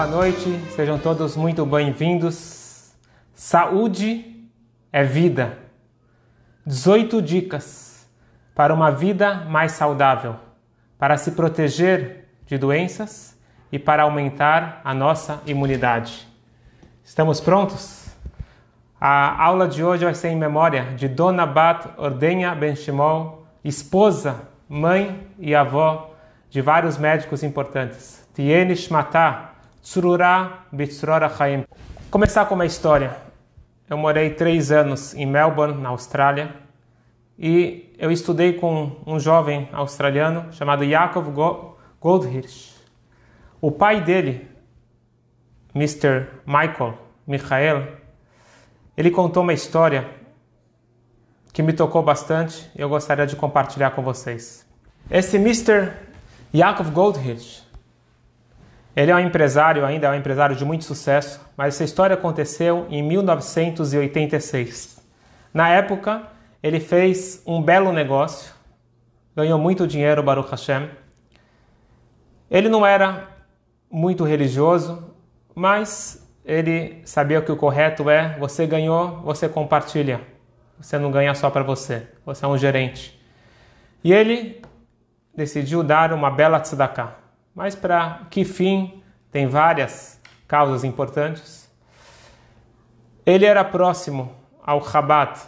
Boa noite, sejam todos muito bem-vindos. Saúde é vida. 18 dicas para uma vida mais saudável, para se proteger de doenças e para aumentar a nossa imunidade. Estamos prontos? A aula de hoje vai ser em memória de Dona Bat Ordenha Benchimol, esposa, mãe e avó de vários médicos importantes. Tiene Shmatah, Tsurura Bitsrora Chaim. Começar com uma história. Eu morei três anos em Melbourne, na Austrália, e eu estudei com um jovem australiano chamado Yaakov Goldhirsch. O pai dele, Mr. Michael Michael, ele contou uma história que me tocou bastante e eu gostaria de compartilhar com vocês. Esse Mr. Yaakov Goldhirsch, ele é um empresário, ainda é um empresário de muito sucesso, mas essa história aconteceu em 1986. Na época, ele fez um belo negócio, ganhou muito dinheiro, Baruch Hashem. Ele não era muito religioso, mas ele sabia que o correto é: você ganhou, você compartilha. Você não ganha só para você, você é um gerente. E ele decidiu dar uma bela tzedakah. Mas para que fim? Tem várias causas importantes. Ele era próximo ao Chabad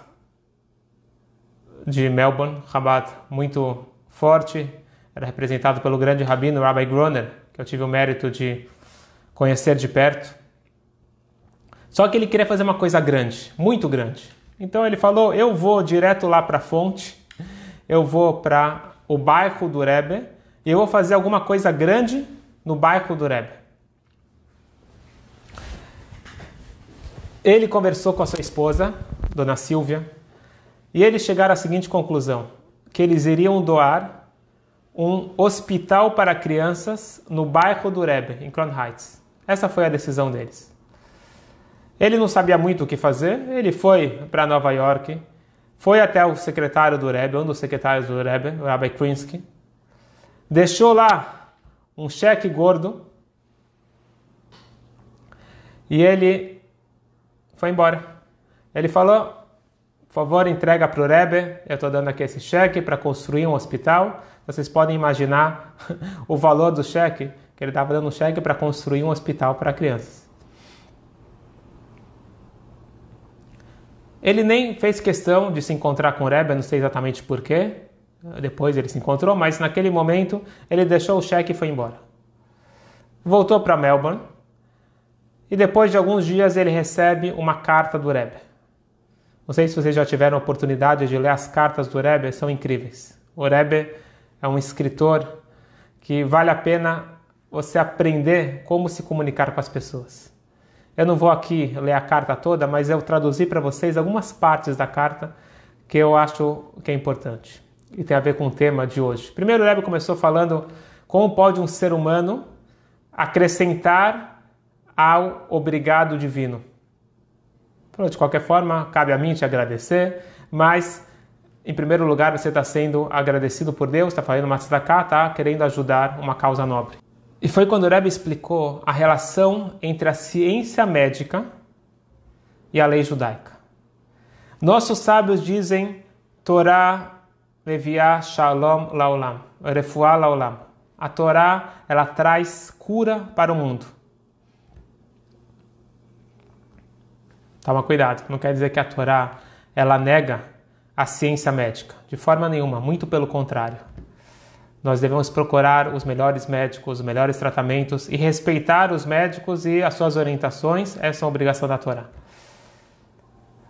de Melbourne, Chabad muito forte, era representado pelo grande rabino Rabbi Groner, que eu tive o mérito de conhecer de perto. Só que ele queria fazer uma coisa grande, muito grande. Então ele falou: Eu vou direto lá para a fonte, eu vou para o bairro do Rebbe e eu vou fazer alguma coisa grande no bairro do Rebbe. Ele conversou com a sua esposa, Dona Silvia, e eles chegaram à seguinte conclusão: que eles iriam doar um hospital para crianças no bairro do Rebbe, em Crown Heights. Essa foi a decisão deles. Ele não sabia muito o que fazer, ele foi para Nova York, foi até o secretário do Rebbe, um dos secretários do Rebbe, o Rabbi Krinsky, deixou lá um cheque gordo e ele foi embora. Ele falou: por favor, entrega para o Rebbe, eu estou dando aqui esse cheque para construir um hospital. Vocês podem imaginar o valor do cheque, que ele estava dando cheque para construir um hospital para crianças. Ele nem fez questão de se encontrar com o Rebbe, não sei exatamente porquê, depois ele se encontrou, mas naquele momento ele deixou o cheque e foi embora. Voltou para Melbourne e depois de alguns dias ele recebe uma carta do Rebbe. Não sei se vocês já tiveram a oportunidade de ler as cartas do Rebbe, são incríveis. O Rebbe é um escritor que vale a pena você aprender como se comunicar com as pessoas. Eu não vou aqui ler a carta toda, mas eu traduzi para vocês algumas partes da carta que eu acho que é importante e tem a ver com o tema de hoje. Primeiro, o Rebbe começou falando como pode um ser humano acrescentar ao obrigado divino. De qualquer forma, cabe a mim te agradecer, mas em primeiro lugar você está sendo agradecido por Deus, está fazendo uma tzedakah, está querendo ajudar uma causa nobre. E foi quando o Rebbe explicou a relação entre a ciência médica e a lei judaica. Nossos sábios dizem Torá Leviá Shalom Laolam, Refuá Laolam. A Torá, ela traz cura para o mundo. Toma cuidado, não quer dizer que a Torá, ela nega a ciência médica, de forma nenhuma, muito pelo contrário. Nós devemos procurar os melhores médicos, os melhores tratamentos e respeitar os médicos e as suas orientações, essa é uma obrigação da Torá.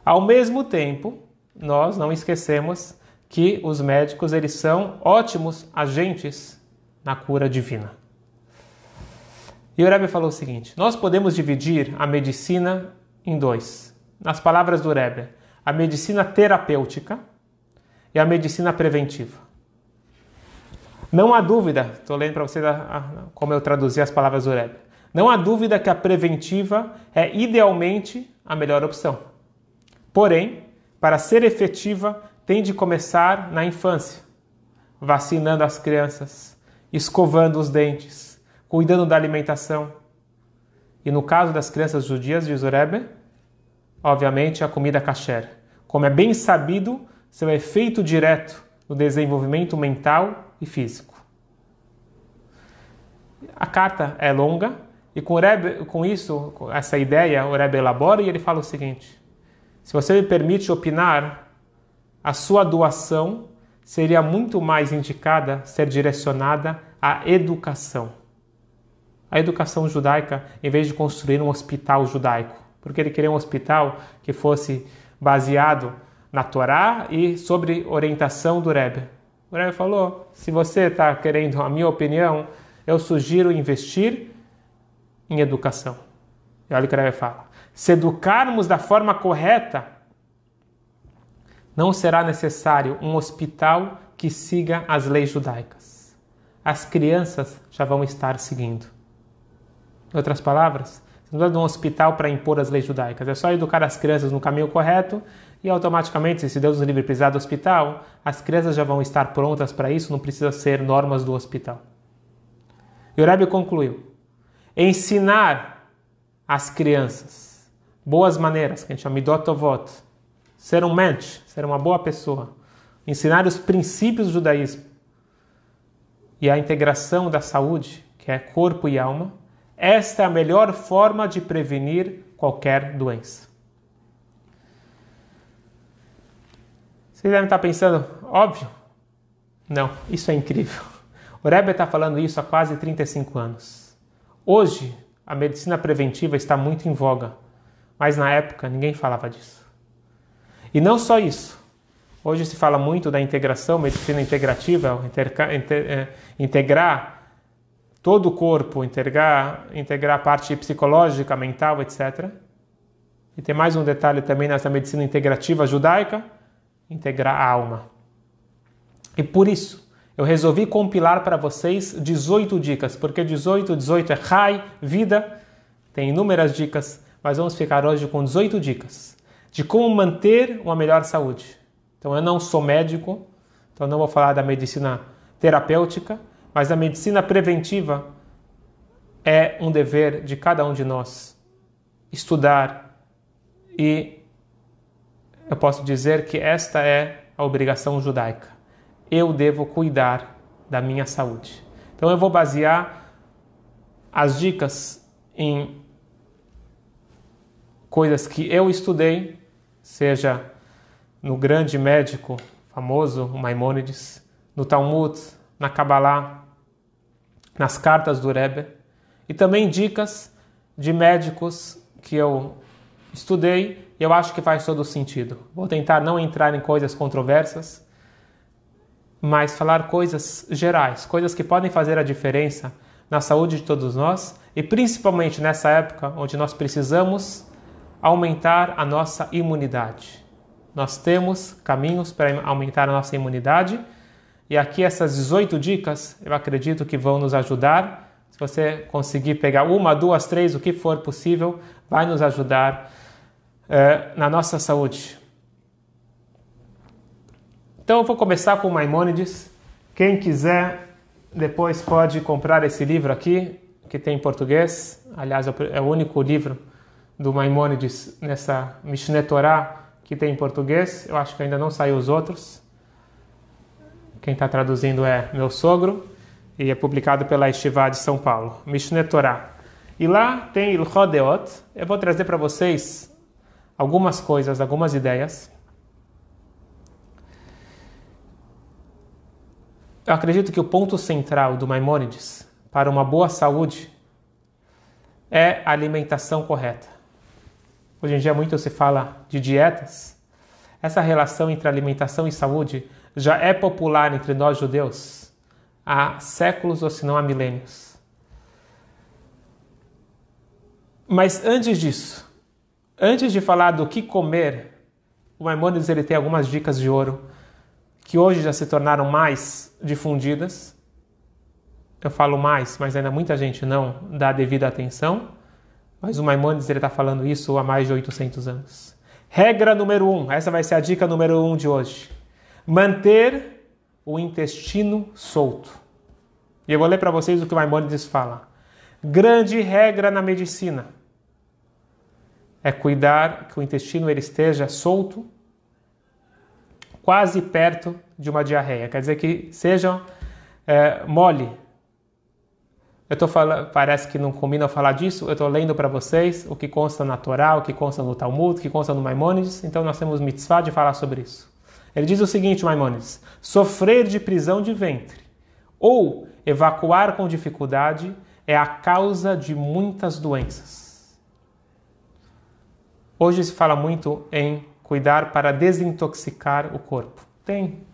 Ao mesmo tempo, nós não esquecemos que os médicos eles são ótimos agentes na cura divina. E o Rebbe falou o seguinte: nós podemos dividir a medicina em dois. Nas palavras do Rebbe, a medicina terapêutica e a medicina preventiva. Não há dúvida, estou lendo para vocês como eu traduzi as palavras do Rebbe. Não há dúvida que a preventiva é idealmente a melhor opção. Porém, para ser efetiva, tem de começar na infância, vacinando as crianças, escovando os dentes, cuidando da alimentação. E no caso das crianças judias, diz o Rebbe, obviamente a comida kasher. Como é bem sabido, seu efeito direto no desenvolvimento mental e físico. A carta é longa e com, Rebbe, com isso, com essa ideia, o Rebbe elabora e ele fala o seguinte: se você me permite opinar, a sua doação seria muito mais indicada ser direcionada à educação. A educação judaica, em vez de construir um hospital judaico, porque ele queria um hospital que fosse baseado na Torá e sobre orientação do Rebbe. O Rebbe falou: se você está querendo a minha opinião, eu sugiro investir em educação. E olha o que o Rebbe fala: se educarmos da forma correta, não será necessário um hospital que siga as leis judaicas. As crianças já vão estar seguindo. Em outras palavras, não precisa de um hospital para impor as leis judaicas. É só educar as crianças no caminho correto e automaticamente, se Deus nos livre precisar do hospital, as crianças já vão estar prontas para isso, não precisa ser normas do hospital. E o Rebbe concluiu: ensinar as crianças boas maneiras, que a gente chama midotovot, ser um mensch, ser uma boa pessoa, ensinar os princípios do judaísmo e a integração da saúde, que é corpo e alma, esta é a melhor forma de prevenir qualquer doença. Vocês devem estar pensando, óbvio? Não, isso é incrível. O Rebbe está falando isso há quase 35 anos. Hoje, a medicina preventiva está muito em voga, mas na época ninguém falava disso. E não só isso. Hoje se fala muito da integração, medicina integrativa, é, integrar todo o corpo, integrar, integrar a parte psicológica, mental, etc. E tem mais um detalhe também nessa medicina integrativa judaica, integrar a alma. E por isso, eu resolvi compilar para vocês 18 dicas, porque 18, 18 é Rai, vida, tem inúmeras dicas, mas vamos ficar hoje com 18 dicas de como manter uma melhor saúde. Então, eu não sou médico, então não vou falar da medicina terapêutica, mas a medicina preventiva é um dever de cada um de nós estudar e eu posso dizer que esta é a obrigação judaica. Eu devo cuidar da minha saúde. Então eu vou basear as dicas em coisas que eu estudei seja no grande médico famoso, Maimônides, no Talmud, na Kabbalah, nas cartas do Rebbe, e também dicas de médicos que eu estudei eu acho que faz todo sentido. Vou tentar não entrar em coisas controversas, mas falar coisas gerais, coisas que podem fazer a diferença na saúde de todos nós e principalmente nessa época onde nós precisamos aumentar a nossa imunidade. Nós temos caminhos para aumentar a nossa imunidade e aqui essas 18 dicas eu acredito que vão nos ajudar. Se você conseguir pegar uma, duas, três, o que for possível, vai nos ajudar eh, na nossa saúde. Então eu vou começar com Maimônides. Quem quiser depois pode comprar esse livro aqui, que tem em português. Aliás, é o único livro do Maimônides nessa Mishneh Torah que tem em português. Eu acho que ainda não saiu os outros. Quem está traduzindo é meu sogro e é publicado pela Estivá de São Paulo, Mishneh Torah. E lá tem Ilchodeot. Eu vou trazer para vocês algumas coisas, algumas ideias. Eu acredito que o ponto central do Maimônides para uma boa saúde é a alimentação correta. Hoje em dia muito se fala de dietas. Essa relação entre alimentação e saúde já é popular entre nós judeus há séculos ou se não há milênios. Mas antes disso, antes de falar do que comer, o Maimonides ele tem algumas dicas de ouro que hoje já se tornaram mais difundidas eu falo mais, mas ainda muita gente não dá devida atenção. Mas o Maimonides está falando isso há mais de 800 anos. Regra número um, essa vai ser a dica número um de hoje. Manter o intestino solto. E eu vou ler para vocês o que o Maimonides fala. Grande regra na medicina é cuidar que o intestino ele esteja solto, quase perto de uma diarreia. Quer dizer que seja é, mole. Eu tô falando, parece que não combina eu falar disso. Eu estou lendo para vocês o que consta na Torá, o que consta no Talmud, o que consta no Maimônides. Então nós temos mitzvah de falar sobre isso. Ele diz o seguinte, Maimônides: sofrer de prisão de ventre ou evacuar com dificuldade é a causa de muitas doenças. Hoje se fala muito em cuidar para desintoxicar o corpo. Tem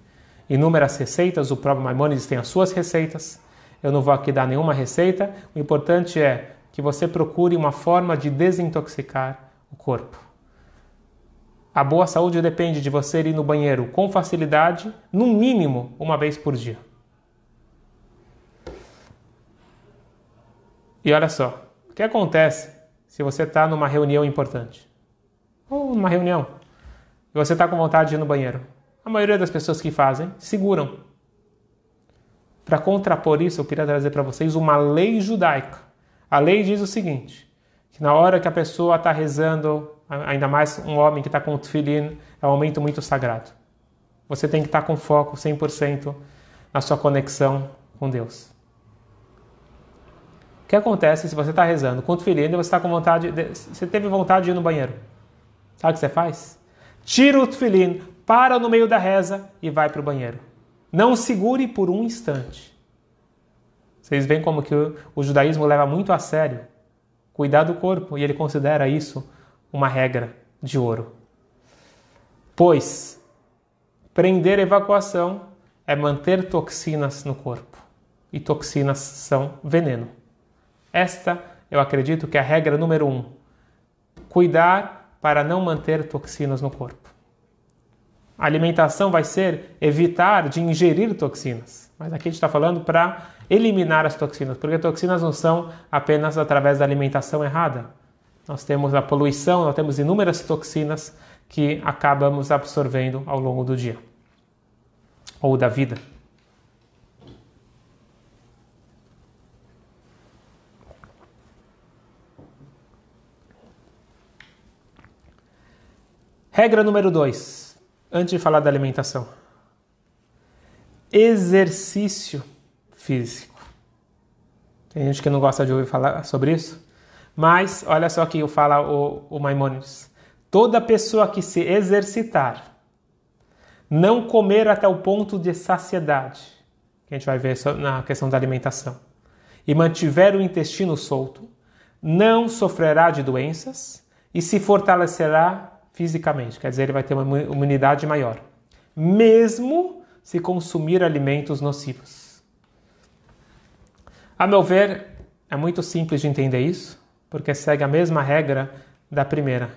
inúmeras receitas, o próprio Maimonides tem as suas receitas. Eu não vou aqui dar nenhuma receita. O importante é que você procure uma forma de desintoxicar o corpo. A boa saúde depende de você ir no banheiro com facilidade, no mínimo uma vez por dia. E olha só, o que acontece se você está numa reunião importante? Ou numa reunião, e você está com vontade de ir no banheiro? A maioria das pessoas que fazem seguram. Para contrapor isso, eu queria trazer para vocês uma lei judaica. A lei diz o seguinte: que na hora que a pessoa está rezando, ainda mais um homem que está com o tefilin, é um momento muito sagrado. Você tem que estar tá com foco 100% na sua conexão com Deus. O que acontece se você está rezando com o tefilin e você está com vontade, de, você teve vontade de ir no banheiro? Sabe o que você faz? Tira o tefilin, para no meio da reza e vai para o banheiro. Não segure por um instante. Vocês veem como que o, o judaísmo leva muito a sério cuidar do corpo e ele considera isso uma regra de ouro. Pois prender evacuação é manter toxinas no corpo. E toxinas são veneno. Esta, eu acredito que é a regra número um. Cuidar para não manter toxinas no corpo. A alimentação vai ser evitar de ingerir toxinas. Mas aqui a gente está falando para eliminar as toxinas, porque toxinas não são apenas através da alimentação errada. Nós temos a poluição, nós temos inúmeras toxinas que acabamos absorvendo ao longo do dia ou da vida. Regra número 2 antes de falar da alimentação. Exercício físico. Tem gente que não gosta de ouvir falar sobre isso, mas olha só que fala o, o Maimonides. Toda pessoa que se exercitar, não comer até o ponto de saciedade, que a gente vai ver na questão da alimentação, e mantiver o intestino solto, não sofrerá de doenças e se fortalecerá fisicamente, quer dizer, ele vai ter uma imunidade maior, mesmo se consumir alimentos nocivos. A meu ver, é muito simples de entender isso, porque segue a mesma regra da primeira: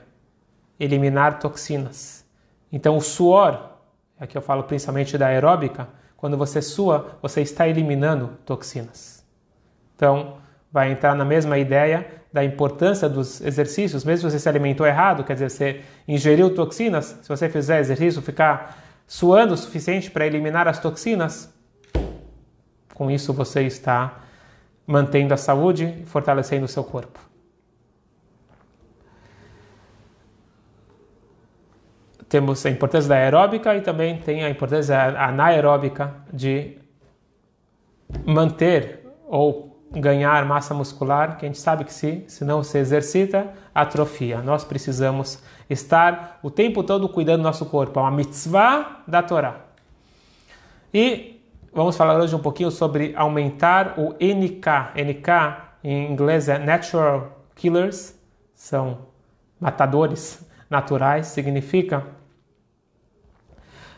eliminar toxinas. Então, o suor, aqui eu falo principalmente da aeróbica, quando você sua, você está eliminando toxinas. Então, vai entrar na mesma ideia da importância dos exercícios, mesmo se você se alimentou errado, quer dizer, você ingeriu toxinas, se você fizer exercício, ficar suando o suficiente para eliminar as toxinas, com isso você está mantendo a saúde e fortalecendo o seu corpo. Temos a importância da aeróbica e também tem a importância anaeróbica de manter ou ganhar massa muscular, que a gente sabe que se, se não se exercita, atrofia. Nós precisamos estar o tempo todo cuidando do nosso corpo. É uma mitzvah da Torá. E vamos falar hoje um pouquinho sobre aumentar o NK. NK em inglês é Natural Killers, são matadores naturais, significa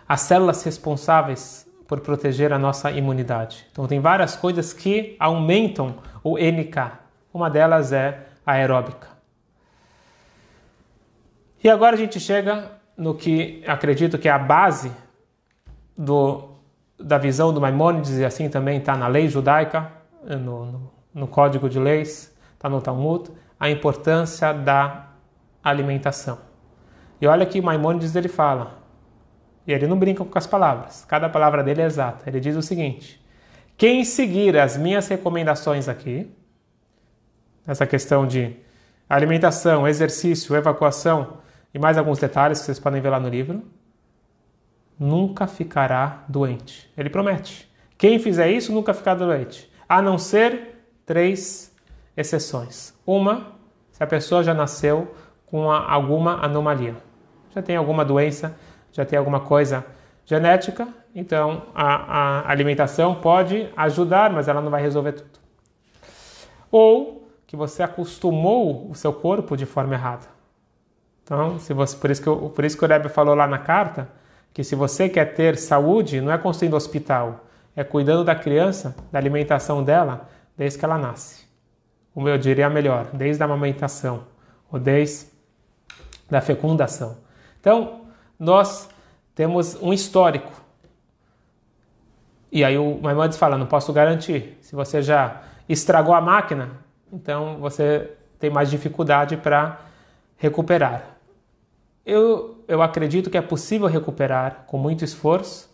as células responsáveis por proteger a nossa imunidade. Então, tem várias coisas que aumentam o NK. Uma delas é a aeróbica. E agora a gente chega no que acredito que é a base do, da visão do Maimônides, e assim também está na lei judaica, no, no, no Código de Leis, está no Talmud, a importância da alimentação. E olha que Maimônides ele fala, e ele não brinca com as palavras, cada palavra dele é exata. Ele diz o seguinte: quem seguir as minhas recomendações aqui, essa questão de alimentação, exercício, evacuação e mais alguns detalhes que vocês podem ver lá no livro, nunca ficará doente. Ele promete. Quem fizer isso nunca ficará doente, a não ser três exceções. Uma, se a pessoa já nasceu com alguma anomalia, já tem alguma doença, já tem alguma coisa genética, então a, a alimentação pode ajudar, mas ela não vai resolver tudo. Ou que você acostumou o seu corpo de forma errada. Então, se você, por, isso que eu, por isso que o Rebbe falou lá na carta que se você quer ter saúde, não é construindo hospital, é cuidando da criança, da alimentação dela, desde que ela nasce. Como eu diria melhor, desde a amamentação, ou desde da fecundação. Então, nós temos um histórico. E aí o Maimonides fala, não posso garantir. Se você já estragou a máquina, então você tem mais dificuldade para recuperar. Eu, eu acredito que é possível recuperar com muito esforço.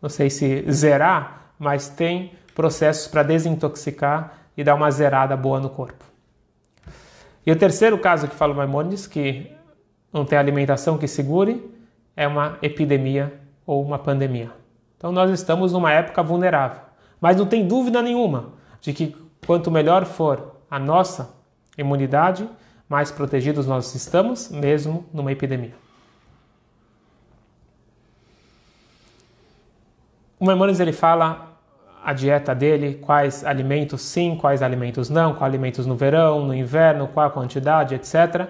Não sei se zerar, mas tem processos para desintoxicar e dar uma zerada boa no corpo. E o terceiro caso que fala o Maimonides, que não tem alimentação que segure, é uma epidemia ou uma pandemia. Então nós estamos numa época vulnerável. Mas não tem dúvida nenhuma de que quanto melhor for a nossa imunidade, mais protegidos nós estamos, mesmo numa epidemia. O Maimonides ele fala a dieta dele, quais alimentos sim, quais alimentos não, quais alimentos no verão, no inverno, qual a quantidade, etc.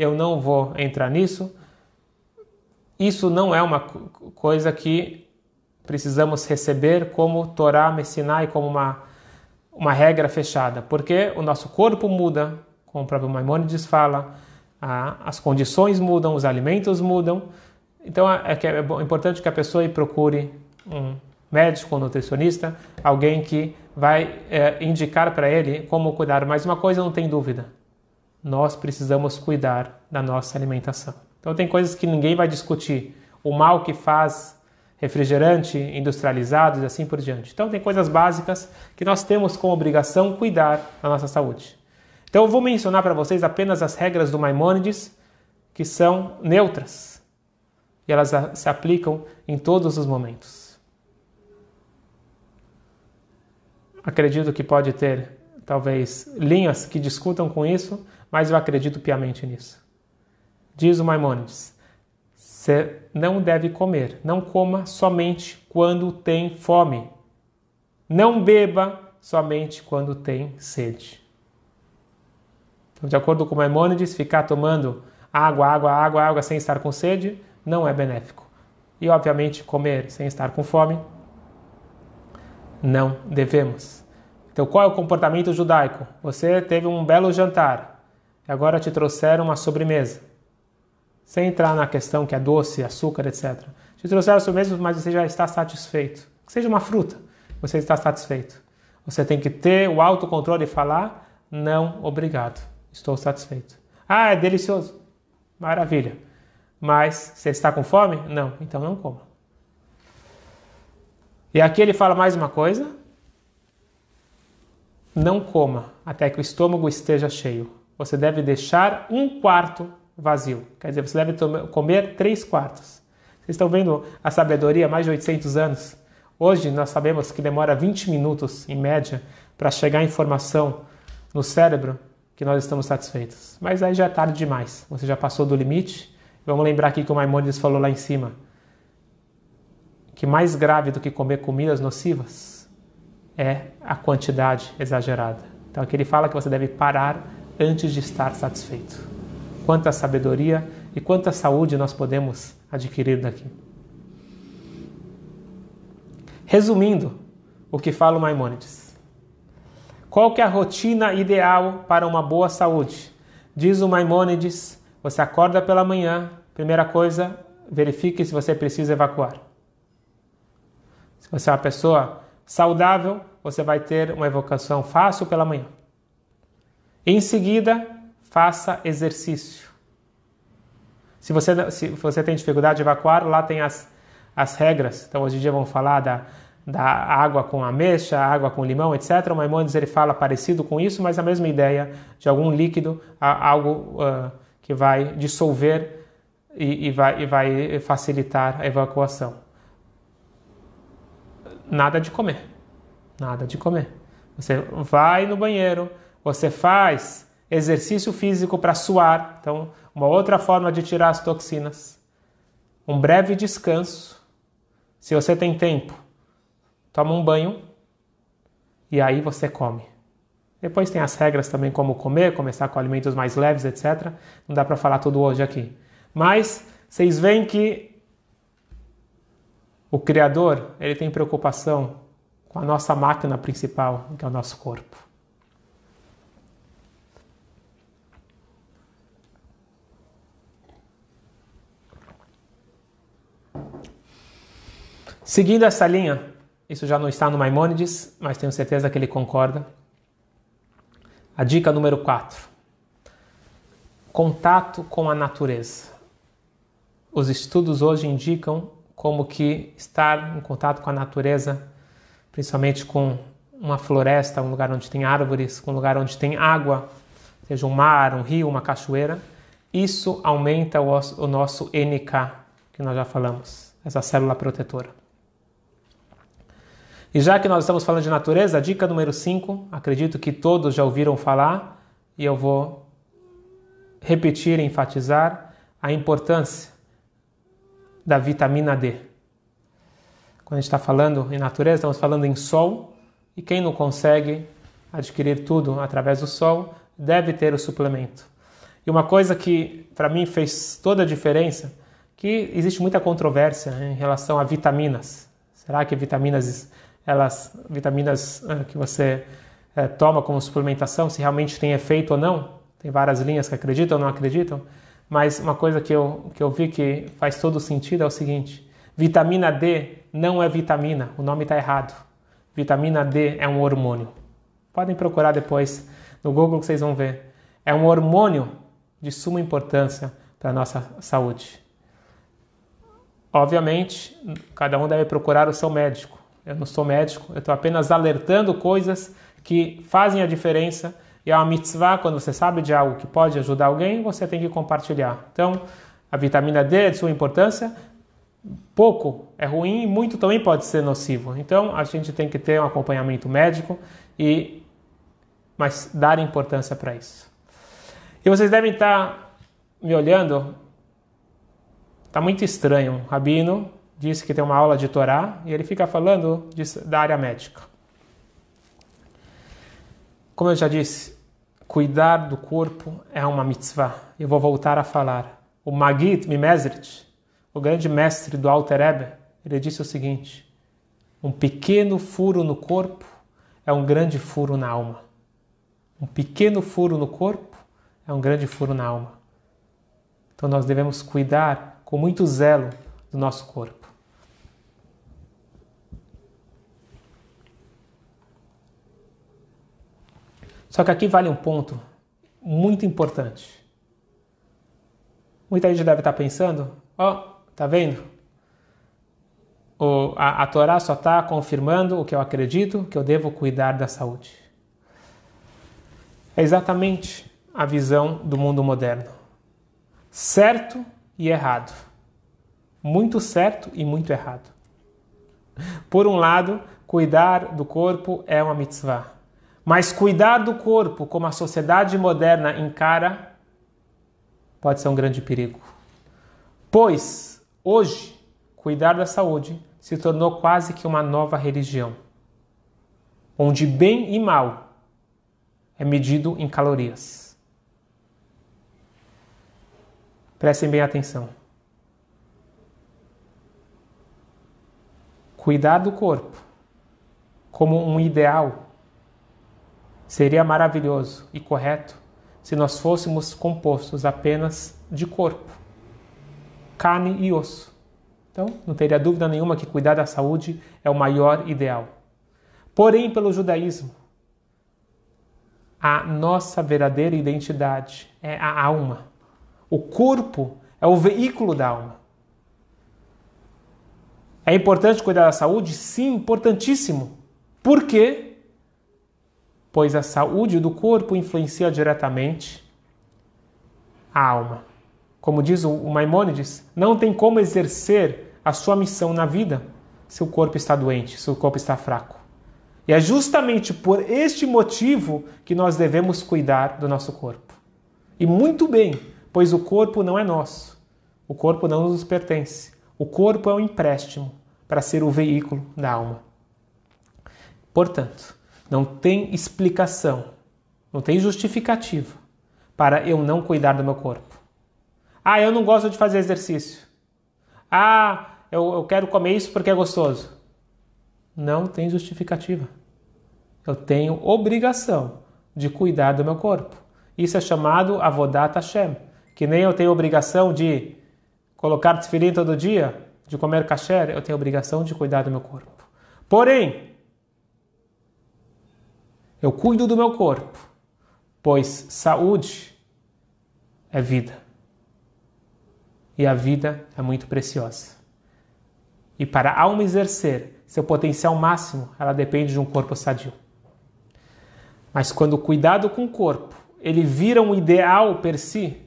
Eu não vou entrar nisso. Isso não é uma coisa que precisamos receber como Torá, Messinai, como uma, uma regra fechada, porque o nosso corpo muda, como o próprio Maimonides fala, a, as condições mudam, os alimentos mudam. Então é, é, é importante que a pessoa procure um médico, um nutricionista, alguém que vai é, indicar para ele como cuidar. Mas uma coisa não tem dúvida: nós precisamos cuidar da nossa alimentação. Então, tem coisas que ninguém vai discutir. O mal que faz refrigerante industrializados e assim por diante. Então, tem coisas básicas que nós temos como obrigação cuidar da nossa saúde. Então, eu vou mencionar para vocês apenas as regras do Maimônides, que são neutras e elas se aplicam em todos os momentos. Acredito que pode ter, talvez, linhas que discutam com isso, mas eu acredito piamente nisso. Diz o Maimônides: você não deve comer, não coma somente quando tem fome. Não beba somente quando tem sede. Então, de acordo com Maimônides, ficar tomando água, água, água, água sem estar com sede não é benéfico. E, obviamente, comer sem estar com fome não devemos. Então, qual é o comportamento judaico? Você teve um belo jantar agora te trouxeram uma sobremesa. Sem entrar na questão que é doce, açúcar, etc. Te trouxeram a sobremesa, mas você já está satisfeito. Que seja uma fruta, você está satisfeito. Você tem que ter o autocontrole e falar: não, obrigado, estou satisfeito. Ah, é delicioso. Maravilha. Mas você está com fome? Não, então não coma. E aqui ele fala mais uma coisa: não coma até que o estômago esteja cheio você deve deixar um quarto vazio. Quer dizer, você deve comer três quartos. Vocês estão vendo a sabedoria há mais de 800 anos? Hoje nós sabemos que demora 20 minutos, em média, para chegar a informação no cérebro que nós estamos satisfeitos. Mas aí já é tarde demais. Você já passou do limite. Vamos lembrar aqui que o Maimonides falou lá em cima que mais grave do que comer comidas nocivas é a quantidade exagerada. Então aqui ele fala que você deve parar antes de estar satisfeito. Quanta sabedoria e quanta saúde nós podemos adquirir daqui. Resumindo o que fala o Maimônides. Qual que é a rotina ideal para uma boa saúde? Diz o Maimônides, você acorda pela manhã, primeira coisa, verifique se você precisa evacuar. Se você é uma pessoa saudável, você vai ter uma evocação fácil pela manhã. Em seguida, faça exercício. Se você, se você tem dificuldade de evacuar, lá tem as, as regras. Então, hoje em dia vamos falar da, da água com ameixa, água com limão, etc. O Maimonides ele fala parecido com isso, mas a mesma ideia de algum líquido, algo uh, que vai dissolver e, e, vai, e vai facilitar a evacuação. Nada de comer. Nada de comer. Você vai no banheiro, você faz exercício físico para suar. Então, uma outra forma de tirar as toxinas. Um breve descanso. Se você tem tempo, toma um banho e aí você come. Depois tem as regras também como comer, começar com alimentos mais leves, etc. Não dá para falar tudo hoje aqui. Mas vocês veem que o Criador ele tem preocupação com a nossa máquina principal, que é o nosso corpo. Seguindo essa linha, isso já não está no Maimônides, mas tenho certeza que ele concorda. A dica número 4: contato com a natureza. Os estudos hoje indicam como que estar em contato com a natureza, principalmente com uma floresta, um lugar onde tem árvores, um lugar onde tem água, seja um mar, um rio, uma cachoeira, isso aumenta o, o nosso NK, que nós já falamos, essa célula protetora. E já que nós estamos falando de natureza, a dica número 5, acredito que todos já ouviram falar, e eu vou repetir e enfatizar a importância da vitamina D. Quando a gente está falando em natureza, estamos falando em sol, e quem não consegue adquirir tudo através do sol deve ter o suplemento. E uma coisa que para mim fez toda a diferença, que existe muita controvérsia em relação a vitaminas. Será que vitaminas elas vitaminas ah, que você é, toma como suplementação, se realmente tem efeito ou não. Tem várias linhas que acreditam ou não acreditam, mas uma coisa que eu, que eu vi que faz todo sentido é o seguinte: vitamina D não é vitamina, o nome está errado. Vitamina D é um hormônio. Podem procurar depois no Google que vocês vão ver. É um hormônio de suma importância para a nossa saúde. Obviamente, cada um deve procurar o seu médico eu não sou médico, eu estou apenas alertando coisas que fazem a diferença. E é uma mitzvah, quando você sabe de algo que pode ajudar alguém, você tem que compartilhar. Então, a vitamina D é de sua importância. Pouco é ruim e muito também pode ser nocivo. Então, a gente tem que ter um acompanhamento médico e mas dar importância para isso. E vocês devem estar me olhando. Está muito estranho. Rabino disse que tem uma aula de Torá e ele fica falando de, da área médica. Como eu já disse, cuidar do corpo é uma mitzvah. Eu vou voltar a falar. O Magid Mimezrit, o grande mestre do Alter Ebe, ele disse o seguinte: um pequeno furo no corpo é um grande furo na alma. Um pequeno furo no corpo é um grande furo na alma. Então nós devemos cuidar com muito zelo do nosso corpo. Só que aqui vale um ponto muito importante. Muita gente deve estar pensando: ó, oh, tá vendo? O, a, a Torá só está confirmando o que eu acredito, que eu devo cuidar da saúde. É exatamente a visão do mundo moderno. Certo e errado. Muito certo e muito errado. Por um lado, cuidar do corpo é uma mitzvah. Mas cuidar do corpo, como a sociedade moderna encara, pode ser um grande perigo. Pois, hoje, cuidar da saúde se tornou quase que uma nova religião, onde bem e mal é medido em calorias. Prestem bem atenção. Cuidar do corpo como um ideal Seria maravilhoso e correto se nós fôssemos compostos apenas de corpo, carne e osso. Então, não teria dúvida nenhuma que cuidar da saúde é o maior ideal. Porém, pelo judaísmo, a nossa verdadeira identidade é a alma. O corpo é o veículo da alma. É importante cuidar da saúde? Sim, importantíssimo. Por quê? Pois a saúde do corpo influencia diretamente a alma. Como diz o Maimônides, não tem como exercer a sua missão na vida se o corpo está doente, se o corpo está fraco. E é justamente por este motivo que nós devemos cuidar do nosso corpo. E muito bem, pois o corpo não é nosso. O corpo não nos pertence. O corpo é um empréstimo para ser o veículo da alma. Portanto, não tem explicação, não tem justificativa para eu não cuidar do meu corpo. Ah, eu não gosto de fazer exercício. Ah, eu, eu quero comer isso porque é gostoso. Não tem justificativa. Eu tenho obrigação de cuidar do meu corpo. Isso é chamado avodat Hashem. Que nem eu tenho obrigação de colocar desfilim todo dia, de comer kasher, eu tenho obrigação de cuidar do meu corpo. Porém, eu cuido do meu corpo, pois saúde é vida. E a vida é muito preciosa. E para a alma exercer seu potencial máximo, ela depende de um corpo sadio. Mas quando o cuidado com o corpo ele vira um ideal per si,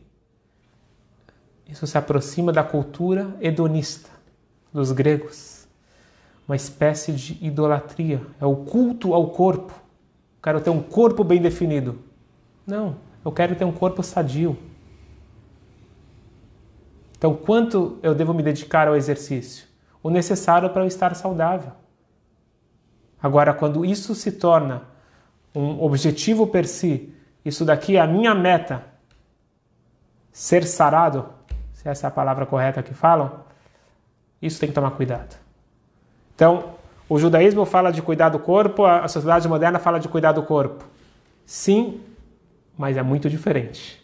isso se aproxima da cultura hedonista dos gregos. Uma espécie de idolatria, é o culto ao corpo. Quero ter um corpo bem definido. Não, eu quero ter um corpo sadio. Então, quanto eu devo me dedicar ao exercício? o necessário para eu estar saudável. Agora, quando isso se torna um objetivo per si, isso daqui é a minha meta, ser sarado, se essa é a palavra correta que falam, isso tem que tomar cuidado. Então, o judaísmo fala de cuidar do corpo, a sociedade moderna fala de cuidar do corpo. Sim, mas é muito diferente.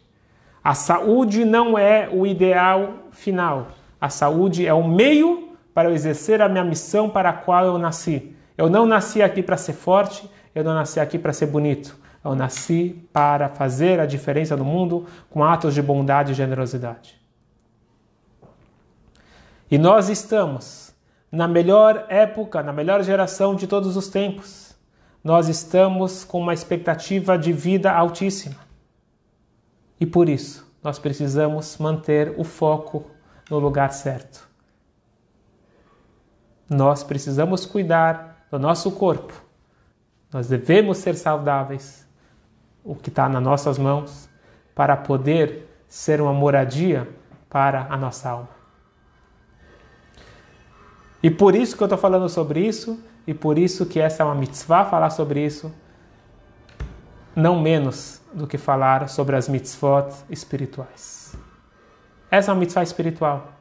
A saúde não é o ideal final. A saúde é o meio para eu exercer a minha missão para a qual eu nasci. Eu não nasci aqui para ser forte, eu não nasci aqui para ser bonito. Eu nasci para fazer a diferença no mundo com atos de bondade e generosidade. E nós estamos na melhor época, na melhor geração de todos os tempos. Nós estamos com uma expectativa de vida altíssima. E por isso, nós precisamos manter o foco no lugar certo nós precisamos cuidar do nosso corpo. Nós devemos ser saudáveis, o que está nas nossas mãos, para poder ser uma moradia para a nossa alma. E por isso que eu estou falando sobre isso, e por isso que essa é uma mitzvah falar sobre isso, não menos do que falar sobre as mitzvot espirituais. Essa é uma mitzvah espiritual.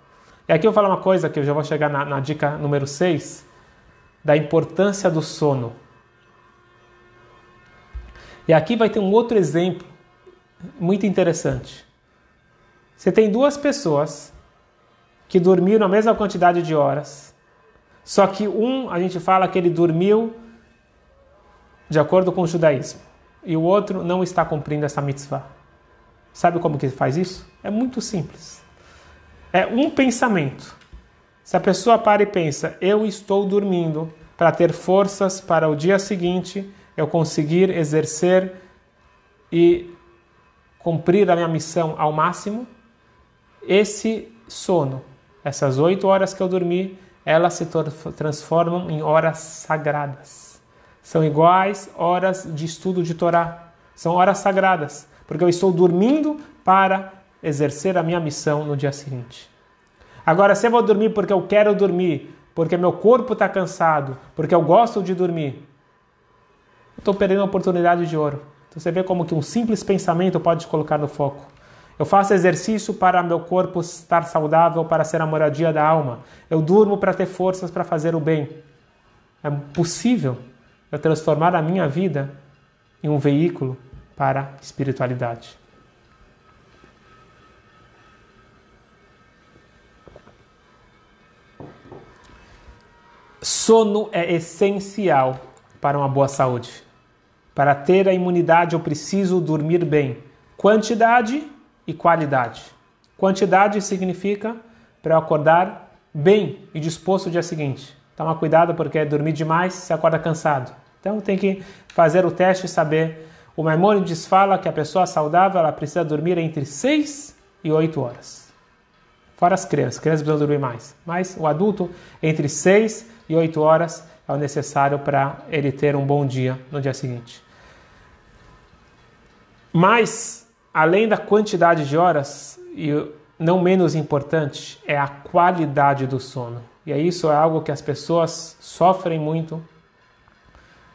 E aqui eu vou falar uma coisa que eu já vou chegar na, na dica número 6, da importância do sono. E aqui vai ter um outro exemplo muito interessante. Você tem duas pessoas que dormiram a mesma quantidade de horas, só que um a gente fala que ele dormiu de acordo com o judaísmo e o outro não está cumprindo essa mitzvah. Sabe como que faz isso? É muito simples é um pensamento. Se a pessoa para e pensa, eu estou dormindo para ter forças para o dia seguinte eu conseguir exercer e cumprir a minha missão ao máximo, esse sono, essas oito horas que eu dormi, elas se transformam em horas sagradas. São iguais horas de estudo de Torá. São horas sagradas, porque eu estou dormindo para exercer a minha missão no dia seguinte. Agora, se eu vou dormir porque eu quero dormir, porque meu corpo está cansado, porque eu gosto de dormir, estou perdendo uma oportunidade de ouro. Então você vê como que um simples pensamento pode te colocar no foco. Eu faço exercício para meu corpo estar saudável, para ser a moradia da alma. Eu durmo para ter forças para fazer o bem. É possível eu transformar a minha vida em um veículo para a espiritualidade. Sono é essencial para uma boa saúde. Para ter a imunidade, eu preciso dormir bem. Quantidade e qualidade. Quantidade significa para acordar bem e disposto no dia seguinte. Toma cuidado porque dormir demais você acorda cansado. Então tem que fazer o teste e saber. O Maimonides fala que a pessoa saudável ela precisa dormir entre 6 e 8 horas. Fora as crianças, as crianças precisam dormir mais. Mas o adulto, entre 6 e 8 horas é o necessário para ele ter um bom dia no dia seguinte. Mas, além da quantidade de horas, e não menos importante, é a qualidade do sono. E isso é algo que as pessoas sofrem muito.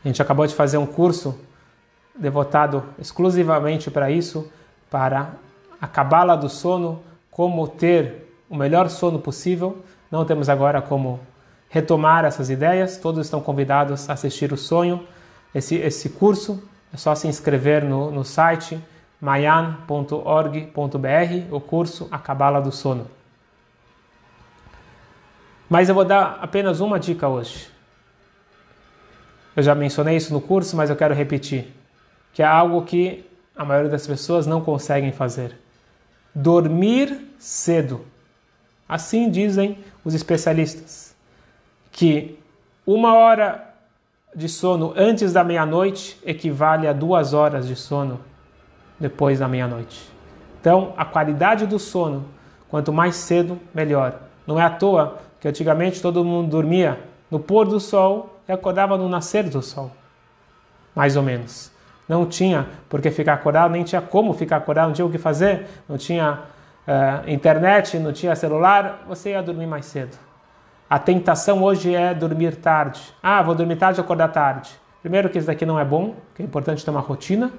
A gente acabou de fazer um curso devotado exclusivamente para isso, para a cabala do sono, como ter o melhor sono possível. Não temos agora como retomar essas ideias. Todos estão convidados a assistir o sonho, esse, esse curso. É só se inscrever no, no site mayan.org.br, o curso A Cabala do Sono. Mas eu vou dar apenas uma dica hoje. Eu já mencionei isso no curso, mas eu quero repetir, que é algo que a maioria das pessoas não conseguem fazer. Dormir cedo. Assim dizem os especialistas, que uma hora de sono antes da meia-noite equivale a duas horas de sono depois da meia-noite. Então, a qualidade do sono, quanto mais cedo, melhor. Não é à toa que antigamente todo mundo dormia no pôr do sol e acordava no nascer do sol. Mais ou menos. Não tinha por que ficar acordado, nem tinha como ficar acordado, não tinha o que fazer, não tinha uh, internet, não tinha celular, você ia dormir mais cedo. A tentação hoje é dormir tarde. Ah, vou dormir tarde e acordar tarde. Primeiro que isso daqui não é bom, que é importante ter uma rotina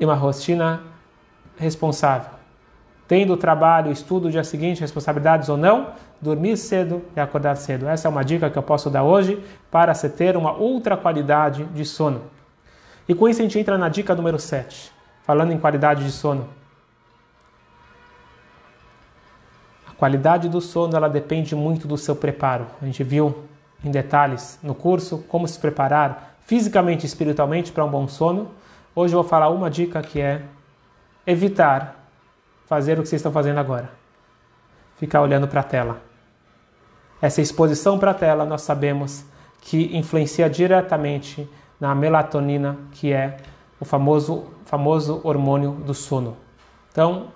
e uma rotina responsável. Tendo trabalho, estudo, dia seguinte, responsabilidades ou não, dormir cedo e acordar cedo. Essa é uma dica que eu posso dar hoje para se ter uma outra qualidade de sono. E com isso a gente entra na dica número 7, falando em qualidade de sono. qualidade do sono ela depende muito do seu preparo. A gente viu em detalhes no curso como se preparar fisicamente e espiritualmente para um bom sono. Hoje eu vou falar uma dica que é evitar fazer o que vocês estão fazendo agora. Ficar olhando para a tela. Essa exposição para a tela nós sabemos que influencia diretamente na melatonina, que é o famoso, famoso hormônio do sono. Então,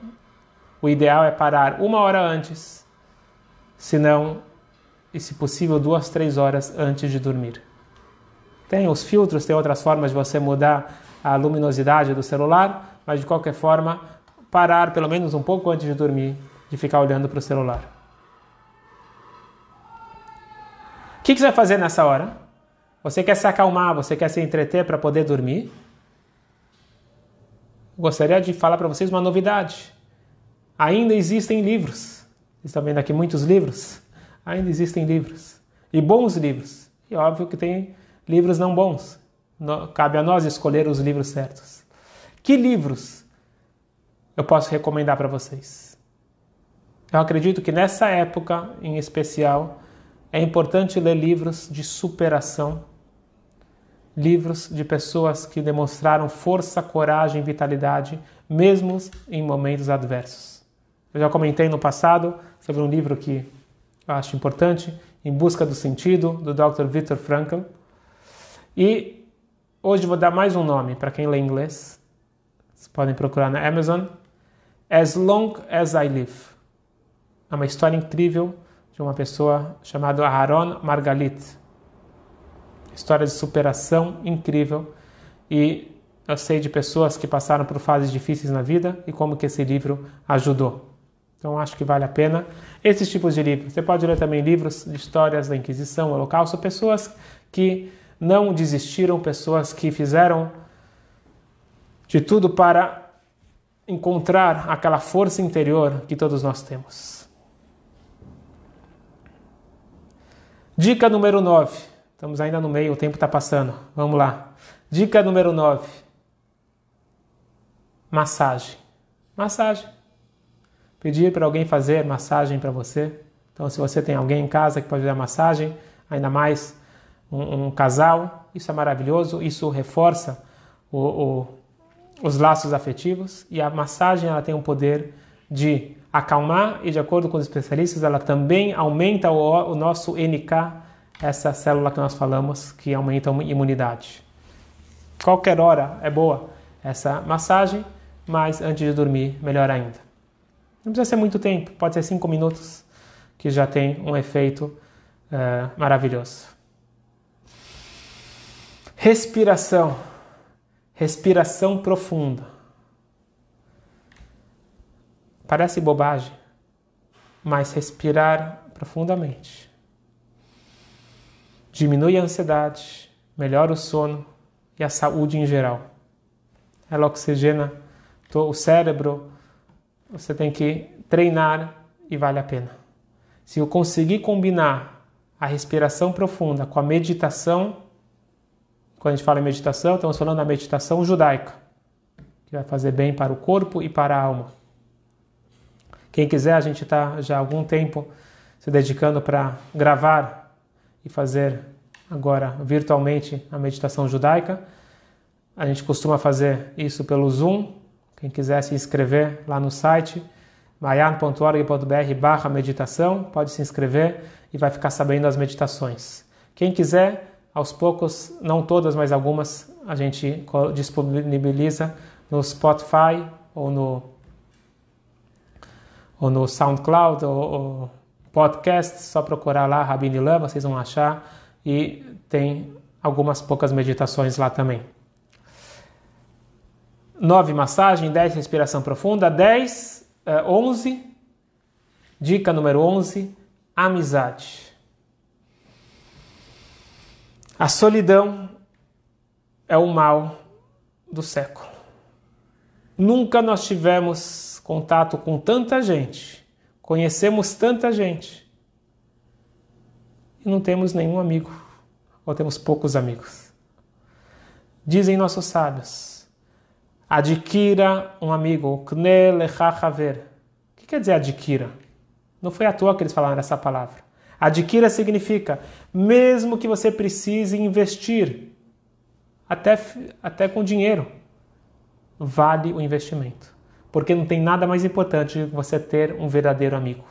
o ideal é parar uma hora antes, se não, e se possível, duas, três horas antes de dormir. Tem os filtros, tem outras formas de você mudar a luminosidade do celular, mas de qualquer forma, parar pelo menos um pouco antes de dormir, de ficar olhando para o celular. O que, que você vai fazer nessa hora? Você quer se acalmar, você quer se entreter para poder dormir? Gostaria de falar para vocês uma novidade. Ainda existem livros. Vocês estão vendo aqui muitos livros? Ainda existem livros. E bons livros. E óbvio que tem livros não bons. Cabe a nós escolher os livros certos. Que livros eu posso recomendar para vocês? Eu acredito que nessa época em especial é importante ler livros de superação, livros de pessoas que demonstraram força, coragem e vitalidade, mesmo em momentos adversos. Eu já comentei no passado sobre um livro que eu acho importante, Em Busca do Sentido, do Dr. Viktor Frankl. E hoje vou dar mais um nome para quem lê inglês. Vocês podem procurar na Amazon. As Long as I Live. É uma história incrível de uma pessoa chamada Aaron Margalit. História de superação incrível. E eu sei de pessoas que passaram por fases difíceis na vida e como que esse livro ajudou. Então acho que vale a pena esses tipos de livros. Você pode ler também livros de histórias da Inquisição, Holocausto, pessoas que não desistiram, pessoas que fizeram de tudo para encontrar aquela força interior que todos nós temos. Dica número 9. Estamos ainda no meio, o tempo está passando. Vamos lá. Dica número 9. Massagem. Massagem pedir para alguém fazer massagem para você. Então, se você tem alguém em casa que pode fazer massagem, ainda mais um, um casal. Isso é maravilhoso, isso reforça o, o, os laços afetivos e a massagem ela tem o poder de acalmar e, de acordo com os especialistas, ela também aumenta o, o nosso NK, essa célula que nós falamos que aumenta a imunidade. Qualquer hora é boa essa massagem, mas antes de dormir, melhor ainda. Não precisa ser muito tempo, pode ser cinco minutos, que já tem um efeito uh, maravilhoso. Respiração. Respiração profunda. Parece bobagem, mas respirar profundamente diminui a ansiedade, melhora o sono e a saúde em geral. Ela oxigena o cérebro, você tem que treinar e vale a pena. Se eu conseguir combinar a respiração profunda com a meditação, quando a gente fala em meditação, estamos falando da meditação judaica, que vai fazer bem para o corpo e para a alma. Quem quiser, a gente está já há algum tempo se dedicando para gravar e fazer agora virtualmente a meditação judaica. A gente costuma fazer isso pelo Zoom. Quem quiser se inscrever lá no site mayan.org.br barra meditação, pode se inscrever e vai ficar sabendo as meditações. Quem quiser aos poucos, não todas, mas algumas, a gente disponibiliza no Spotify ou no, ou no SoundCloud ou, ou podcast, só procurar lá Rabini Lã, vocês vão achar. E tem algumas poucas meditações lá também. 9 massagem, 10 respiração profunda, 10, 11, eh, dica número 11, amizade. A solidão é o mal do século. Nunca nós tivemos contato com tanta gente, conhecemos tanta gente e não temos nenhum amigo, ou temos poucos amigos. Dizem nossos sábios: adquira um amigo, o que quer dizer adquira? Não foi à toa que eles falaram essa palavra. Adquira significa, mesmo que você precise investir, até, até com dinheiro, vale o investimento. Porque não tem nada mais importante que você ter um verdadeiro amigo.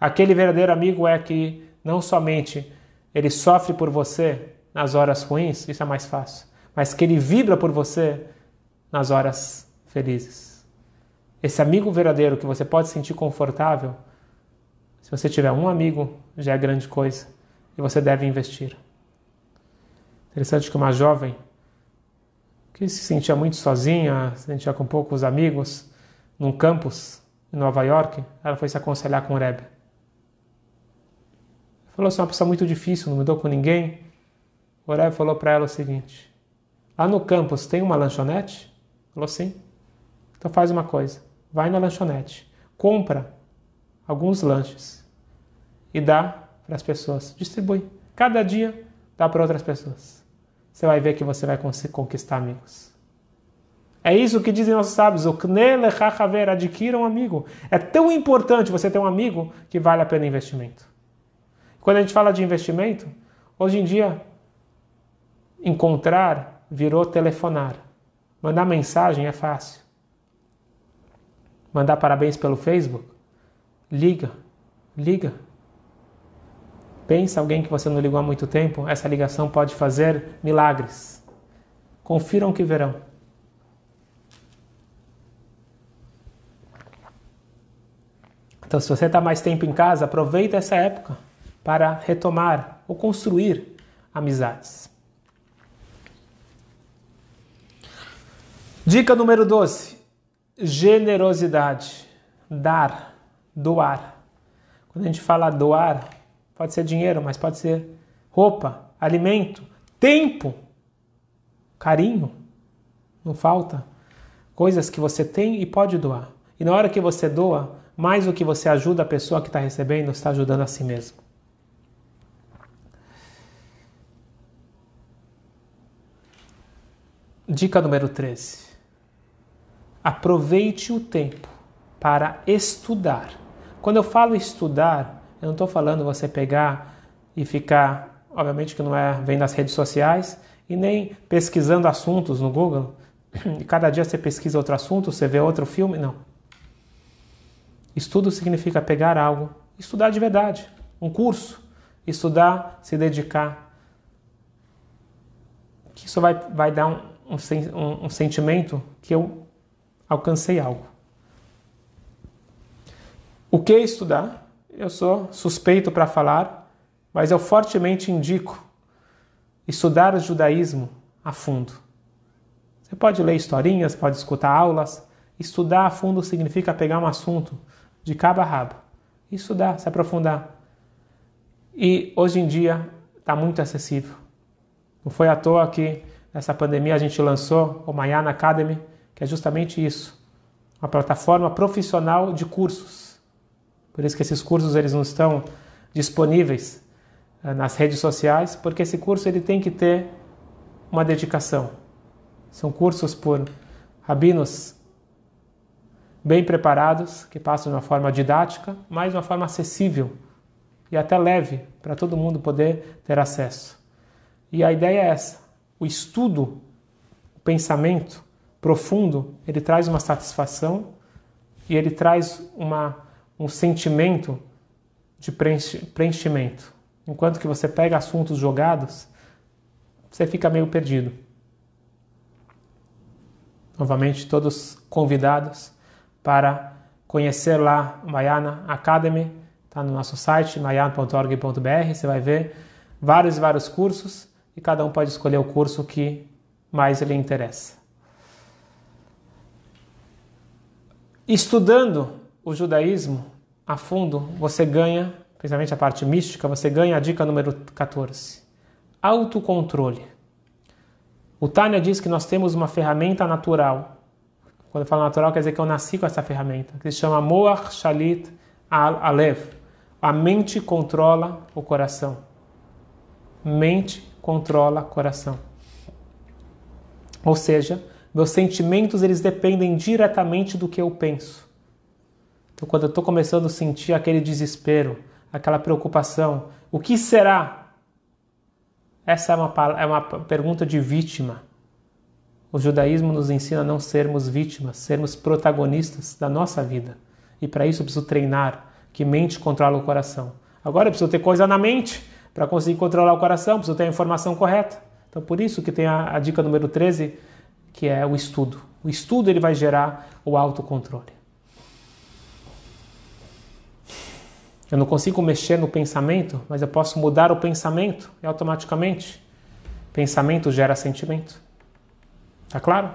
Aquele verdadeiro amigo é que não somente ele sofre por você nas horas ruins, isso é mais fácil, mas que ele vibra por você nas horas felizes. Esse amigo verdadeiro que você pode sentir confortável se você tiver um amigo, já é grande coisa e você deve investir. Interessante que uma jovem que se sentia muito sozinha, se sentia com poucos amigos, num campus em Nova York, ela foi se aconselhar com o Rebbe. Falou assim, uma pessoa muito difícil, não mudou com ninguém. O Rebbe falou para ela o seguinte, lá no campus tem uma lanchonete? Falou sim. Então faz uma coisa, vai na lanchonete, compra alguns lanches e dá para as pessoas. Distribui. Cada dia dá para outras pessoas. Você vai ver que você vai conquistar amigos. É isso que dizem nossos sábios. O knelechachaver, adquira um amigo. É tão importante você ter um amigo que vale a pena investimento. Quando a gente fala de investimento, hoje em dia, encontrar virou telefonar. Mandar mensagem é fácil. Mandar parabéns pelo Facebook? Liga, liga. Pensa alguém que você não ligou há muito tempo, essa ligação pode fazer milagres. Confiram que verão. Então, se você está mais tempo em casa, aproveita essa época para retomar ou construir amizades. Dica número 12: generosidade. Dar, doar. Quando a gente fala doar, Pode ser dinheiro, mas pode ser roupa, alimento, tempo, carinho. Não falta. Coisas que você tem e pode doar. E na hora que você doa, mais do que você ajuda a pessoa que está recebendo, está ajudando a si mesmo. Dica número 13. Aproveite o tempo para estudar. Quando eu falo estudar, eu não estou falando você pegar e ficar obviamente que não é vem das redes sociais e nem pesquisando assuntos no Google. E cada dia você pesquisa outro assunto, você vê outro filme, não. Estudo significa pegar algo, estudar de verdade, um curso, estudar, se dedicar. Que isso vai, vai dar um, um, um sentimento que eu alcancei algo. O que estudar? Eu sou suspeito para falar, mas eu fortemente indico estudar o judaísmo a fundo. Você pode ler historinhas, pode escutar aulas. Estudar a fundo significa pegar um assunto de cabo a rabo, estudar, se aprofundar. E hoje em dia está muito acessível. Não foi à toa que nessa pandemia a gente lançou o Mayana Academy, que é justamente isso, uma plataforma profissional de cursos por isso que esses cursos eles não estão disponíveis uh, nas redes sociais, porque esse curso ele tem que ter uma dedicação. São cursos por rabinos bem preparados, que passam de uma forma didática, mas de uma forma acessível e até leve para todo mundo poder ter acesso. E a ideia é essa: o estudo, o pensamento profundo, ele traz uma satisfação e ele traz uma um sentimento de preenchimento. Enquanto que você pega assuntos jogados, você fica meio perdido. Novamente, todos convidados para conhecer lá Mayana Academy, está no nosso site mayana.org.br, você vai ver vários e vários cursos e cada um pode escolher o curso que mais lhe interessa. Estudando o judaísmo a fundo, você ganha, principalmente a parte mística, você ganha a dica número 14. Autocontrole. O Tânia diz que nós temos uma ferramenta natural. Quando eu falo natural, quer dizer que eu nasci com essa ferramenta, que se chama Moach Shalit Alev. A mente controla o coração. Mente controla o coração. Ou seja, meus sentimentos eles dependem diretamente do que eu penso. Então, quando eu estou começando a sentir aquele desespero, aquela preocupação, o que será? Essa é uma, é uma pergunta de vítima. O judaísmo nos ensina a não sermos vítimas, sermos protagonistas da nossa vida. E para isso eu preciso treinar, que mente controla o coração. Agora eu preciso ter coisa na mente para conseguir controlar o coração, preciso ter a informação correta. Então por isso que tem a, a dica número 13, que é o estudo. O estudo ele vai gerar o autocontrole. Eu não consigo mexer no pensamento, mas eu posso mudar o pensamento e automaticamente pensamento gera sentimento. Tá claro?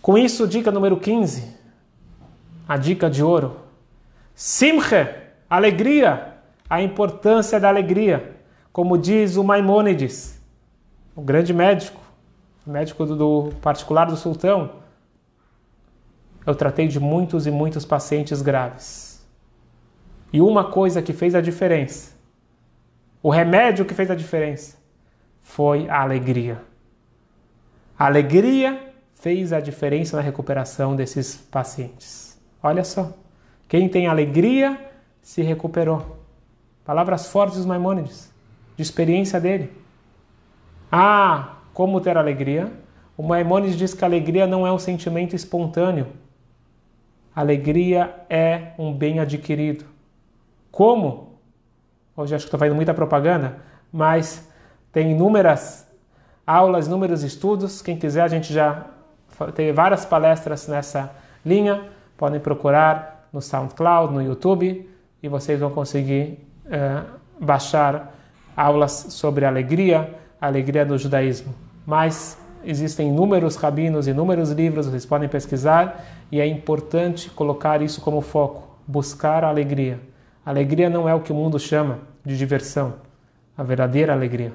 Com isso, dica número 15, a dica de ouro. Simche, alegria, a importância da alegria. Como diz o Maimônides, o grande médico, médico do, do particular do sultão. Eu tratei de muitos e muitos pacientes graves e uma coisa que fez a diferença, o remédio que fez a diferença, foi a alegria. A alegria fez a diferença na recuperação desses pacientes. Olha só, quem tem alegria se recuperou. Palavras fortes dos Maimônides, de experiência dele. Ah, como ter alegria? O Maimônides diz que a alegria não é um sentimento espontâneo. alegria é um bem adquirido. Como? Hoje acho que estou fazendo muita propaganda, mas tem inúmeras aulas, inúmeros estudos. Quem quiser, a gente já tem várias palestras nessa linha. Podem procurar no SoundCloud, no YouTube, e vocês vão conseguir é, baixar aulas sobre alegria, alegria do judaísmo. Mas existem inúmeros rabinos, inúmeros livros, vocês podem pesquisar, e é importante colocar isso como foco, buscar a alegria. Alegria não é o que o mundo chama de diversão, a verdadeira alegria.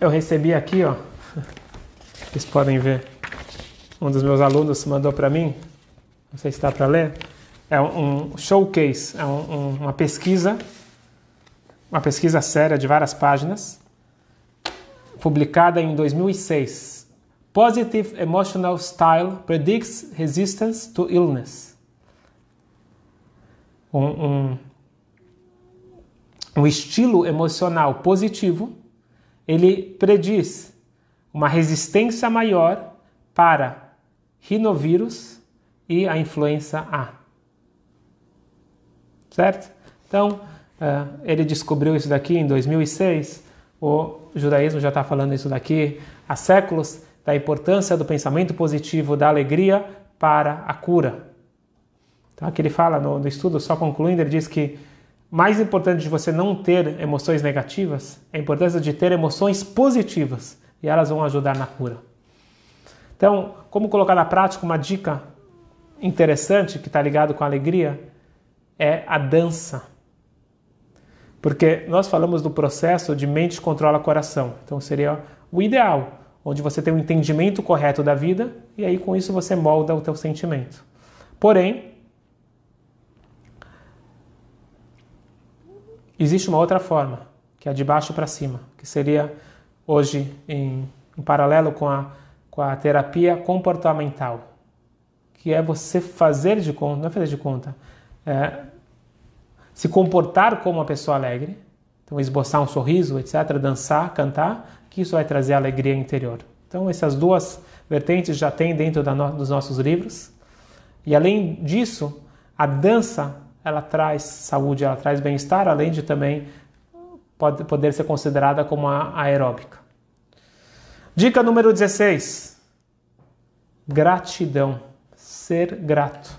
Eu recebi aqui, ó, vocês podem ver, um dos meus alunos mandou para mim, não sei se está para ler, é um showcase, é um, uma pesquisa, uma pesquisa séria de várias páginas, publicada em 2006. Positive Emotional Style Predicts Resistance to Illness um, um, o estilo emocional positivo, ele prediz uma resistência maior para rinovírus e a influenza A. Certo? Então, uh, ele descobriu isso daqui em 2006. O judaísmo já está falando isso daqui há séculos, da importância do pensamento positivo, da alegria para a cura. Então, aqui ele fala no, no estudo, só concluindo, ele diz que mais importante de você não ter emoções negativas é a importância de ter emoções positivas e elas vão ajudar na cura. Então, como colocar na prática uma dica interessante que está ligado com a alegria é a dança. Porque nós falamos do processo de mente controla coração. Então seria o ideal, onde você tem um entendimento correto da vida e aí com isso você molda o teu sentimento. Porém, existe uma outra forma, que é de baixo para cima, que seria hoje em, em paralelo com a, com a terapia comportamental, que é você fazer de conta, não é fazer de conta, é se comportar como uma pessoa alegre, então esboçar um sorriso, etc., dançar, cantar, que isso vai trazer alegria interior. Então essas duas vertentes já tem dentro no, dos nossos livros. E além disso, a dança ela traz saúde, ela traz bem-estar, além de também pode, poder ser considerada como a aeróbica. Dica número 16: gratidão, ser grato,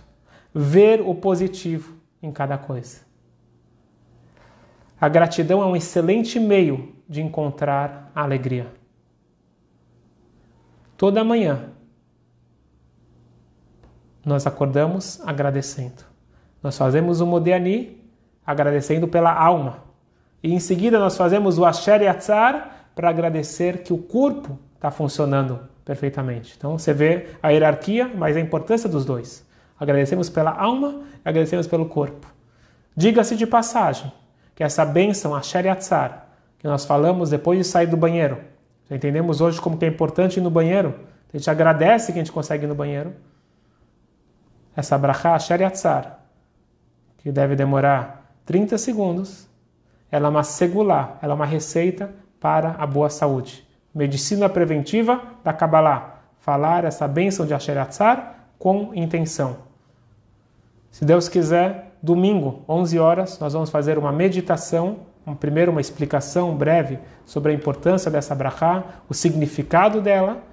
ver o positivo em cada coisa. A gratidão é um excelente meio de encontrar a alegria. Toda manhã nós acordamos agradecendo. Nós fazemos o Modéani agradecendo pela alma. E em seguida nós fazemos o Asher Yatzar para agradecer que o corpo está funcionando perfeitamente. Então você vê a hierarquia, mas a importância dos dois. Agradecemos pela alma e agradecemos pelo corpo. Diga-se de passagem que essa bênção, Asher Yatzar, que nós falamos depois de sair do banheiro, já entendemos hoje como que é importante ir no banheiro, a gente agradece que a gente consegue ir no banheiro. Essa brachá, Asher Yatzar, que deve demorar 30 segundos, ela é uma segulá, ela é uma receita para a boa saúde. Medicina preventiva da Kabbalah. Falar essa bênção de Asher Yatzar com intenção. Se Deus quiser, domingo, 11 horas, nós vamos fazer uma meditação, um, primeiro uma explicação breve sobre a importância dessa brachá, o significado dela.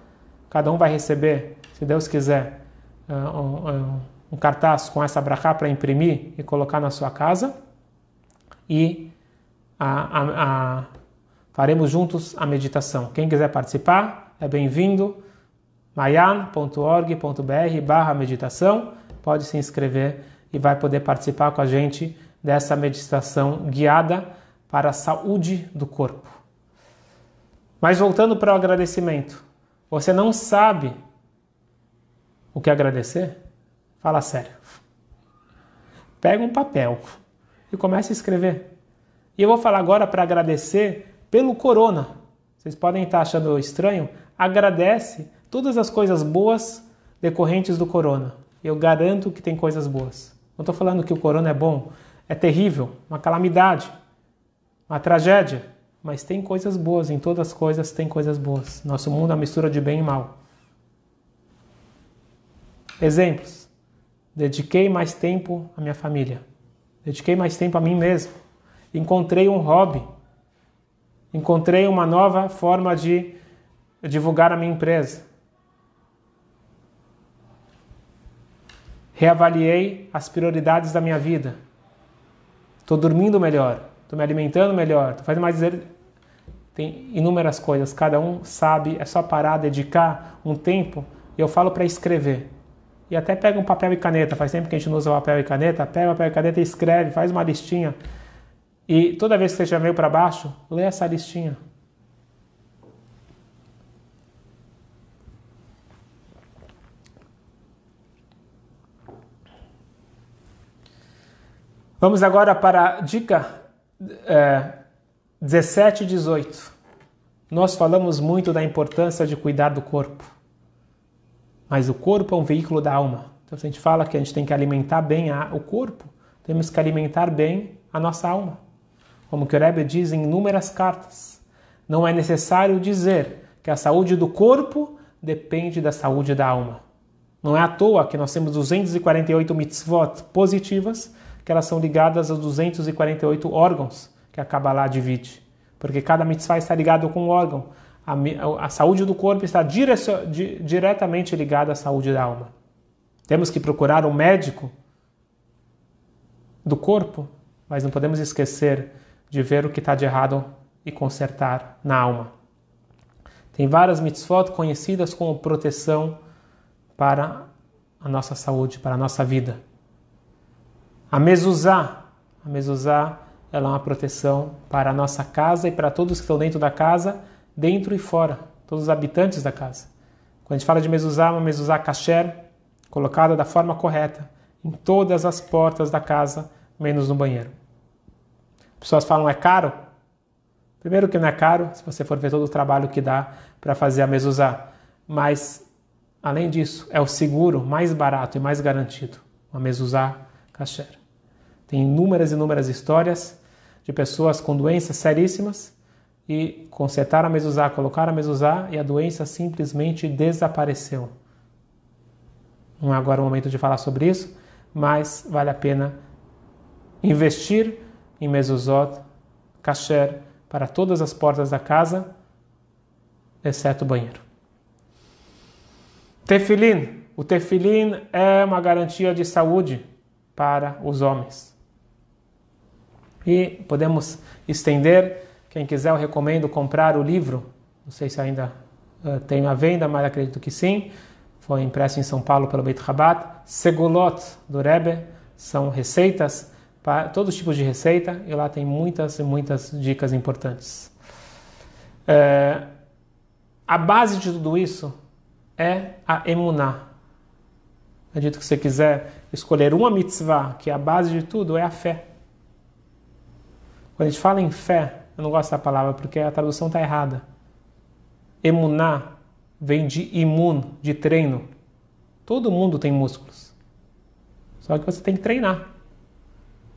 Cada um vai receber, se Deus quiser, uh, um, um, um cartaz com essa brachá para imprimir e colocar na sua casa. E a, a, a, faremos juntos a meditação. Quem quiser participar, é bem-vindo. mayan.org.br barra meditação. Pode se inscrever e vai poder participar com a gente dessa meditação guiada para a saúde do corpo. Mas voltando para o agradecimento, você não sabe o que agradecer? Fala sério. Pega um papel e comece a escrever. E eu vou falar agora para agradecer pelo corona. Vocês podem estar achando estranho? Agradece todas as coisas boas decorrentes do corona. Eu garanto que tem coisas boas. Não estou falando que o corona é bom, é terrível, uma calamidade, uma tragédia, mas tem coisas boas, em todas as coisas tem coisas boas. Nosso mundo é uma mistura de bem e mal. Exemplos. Dediquei mais tempo à minha família. Dediquei mais tempo a mim mesmo. Encontrei um hobby. Encontrei uma nova forma de divulgar a minha empresa. reavaliei as prioridades da minha vida. Estou dormindo melhor, estou me alimentando melhor, estou fazendo mais. Tem inúmeras coisas, cada um sabe, é só parar, dedicar um tempo. E eu falo para escrever. E até pega um papel e caneta, faz tempo que a gente não usa papel e caneta, pega papel e caneta e escreve, faz uma listinha. E toda vez que você já veio para baixo, lê essa listinha. Vamos agora para a dica é, 17 e 18. Nós falamos muito da importância de cuidar do corpo, mas o corpo é um veículo da alma. Então, se a gente fala que a gente tem que alimentar bem a, o corpo, temos que alimentar bem a nossa alma. como que o Rebbe diz em inúmeras cartas. Não é necessário dizer que a saúde do corpo depende da saúde da alma. Não é à toa que nós temos 248 mitzvot positivas, que elas são ligadas aos 248 órgãos que a Kabbalah divide. Porque cada mitzvah está ligado com um órgão. A, a saúde do corpo está di, diretamente ligada à saúde da alma. Temos que procurar um médico do corpo, mas não podemos esquecer de ver o que está de errado e consertar na alma. Tem várias mitzvot conhecidas como proteção para a nossa saúde, para a nossa vida. A mezuzá, a mezuzá, ela é uma proteção para a nossa casa e para todos que estão dentro da casa, dentro e fora, todos os habitantes da casa. Quando a gente fala de mezuzá, uma mezuzá kasher, colocada da forma correta, em todas as portas da casa, menos no banheiro. Pessoas falam, é caro? Primeiro que não é caro, se você for ver todo o trabalho que dá para fazer a mezuzá. Mas Além disso, é o seguro mais barato e mais garantido, uma mezuzá kasher. Tem inúmeras e inúmeras histórias de pessoas com doenças seríssimas e consertaram a mezuzá, colocaram a mezuzá e a doença simplesmente desapareceu. Não é agora o momento de falar sobre isso, mas vale a pena investir em mezuzot kasher para todas as portas da casa, exceto o banheiro. Tefilim. O tefilim é uma garantia de saúde para os homens. E podemos estender, quem quiser eu recomendo comprar o livro, não sei se ainda uh, tem à venda, mas acredito que sim, foi impresso em São Paulo pelo Beit Rabat, Segulot do Rebbe, são receitas, para todos os tipos de receita, e lá tem muitas e muitas dicas importantes. É, a base de tudo isso é a emuná. Acredito que você quiser escolher uma mitzvah, que é a base de tudo, é a fé. Quando a gente fala em fé, eu não gosto da palavra porque a tradução está errada. Emuná vem de imun, de treino. Todo mundo tem músculos. Só que você tem que treinar.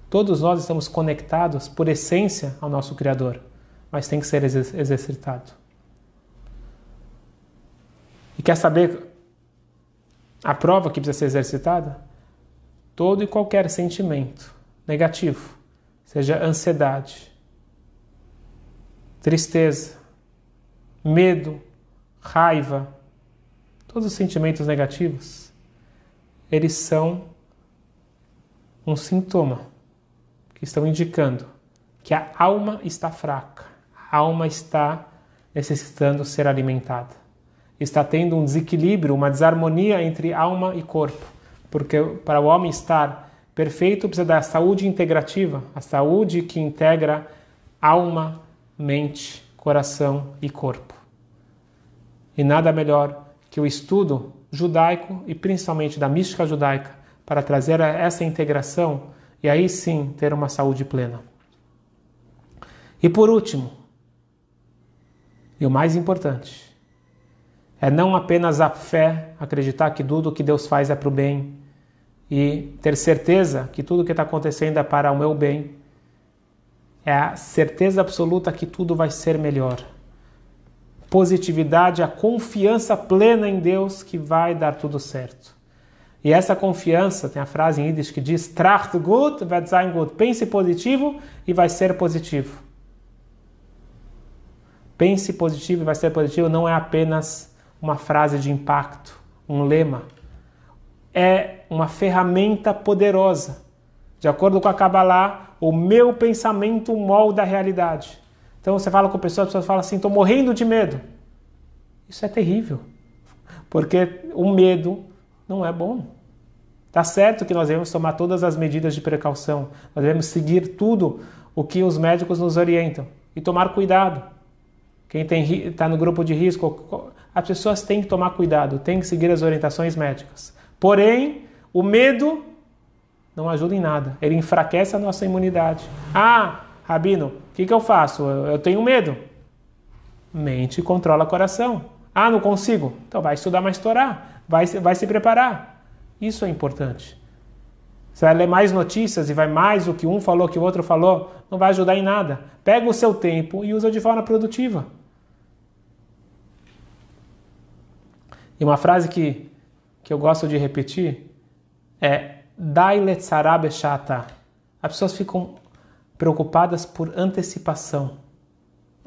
Todos nós estamos conectados por essência ao nosso Criador, mas tem que ser exercitado. E quer saber a prova que precisa ser exercitada? Todo e qualquer sentimento negativo, seja ansiedade, tristeza, medo, raiva, todos os sentimentos negativos, eles são um sintoma que estão indicando que a alma está fraca, a alma está necessitando ser alimentada está tendo um desequilíbrio, uma desarmonia entre alma e corpo. Porque para o homem estar perfeito precisa da saúde integrativa, a saúde que integra alma, mente, coração e corpo. E nada melhor que o estudo judaico e principalmente da mística judaica para trazer essa integração e aí sim ter uma saúde plena. E por último, e o mais importante, é não apenas a fé, acreditar que tudo o que Deus faz é para o bem e ter certeza que tudo o que está acontecendo é para o meu bem. É a certeza absoluta que tudo vai ser melhor. Positividade, a confiança plena em Deus que vai dar tudo certo. E essa confiança, tem a frase em Yiddish que diz: Tracht gut, wird sein gut. Pense positivo e vai ser positivo. Pense positivo e vai ser positivo não é apenas uma frase de impacto, um lema. É uma ferramenta poderosa. De acordo com a Kabbalah, o meu pensamento molda a realidade. Então você fala com a pessoa, a pessoa fala assim: estou morrendo de medo. Isso é terrível, porque o medo não é bom. Tá certo que nós devemos tomar todas as medidas de precaução, nós devemos seguir tudo o que os médicos nos orientam e tomar cuidado. Quem está no grupo de risco, as pessoas têm que tomar cuidado, têm que seguir as orientações médicas. Porém, o medo não ajuda em nada, ele enfraquece a nossa imunidade. Ah, Rabino, o que, que eu faço? Eu, tenho medo. Mente controla o coração. Ah, não consigo? Então vai estudar mais Torá, vai, vai se preparar. Isso é importante. Você vai ler mais notícias e vai mais o que um falou, que o outro falou, não vai ajudar em nada. Pega o seu tempo e usa de forma produtiva. E uma frase que, que eu gosto de repetir é Dai letzarabeshata. As pessoas ficam preocupadas por antecipação.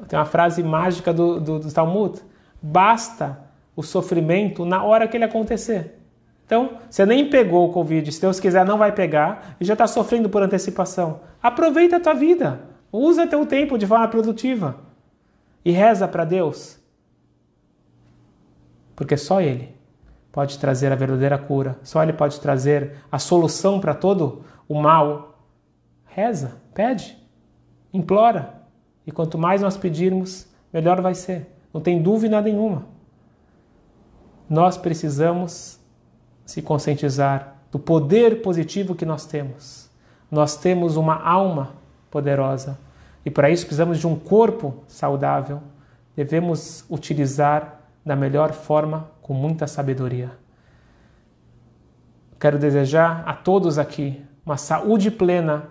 Tem uma frase mágica do, do, do Talmud: basta o sofrimento na hora que ele acontecer. Então, você nem pegou o Covid, se Deus quiser, não vai pegar e já está sofrendo por antecipação. Aproveita a tua vida, usa teu tempo de forma produtiva e reza para Deus, porque só Ele pode trazer a verdadeira cura, só Ele pode trazer a solução para todo o mal. Reza, pede, implora. E quanto mais nós pedirmos, melhor vai ser. Não tem dúvida nenhuma. Nós precisamos se conscientizar do poder positivo que nós temos. Nós temos uma alma poderosa e para isso precisamos de um corpo saudável. Devemos utilizar da melhor forma, com muita sabedoria. Quero desejar a todos aqui uma saúde plena,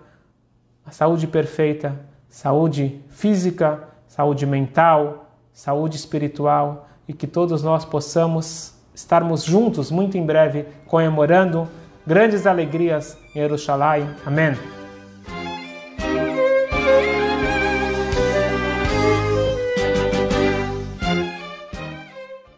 uma saúde perfeita, saúde física, saúde mental, saúde espiritual e que todos nós possamos estarmos juntos muito em breve comemorando grandes alegrias em Jerusalém. Amém.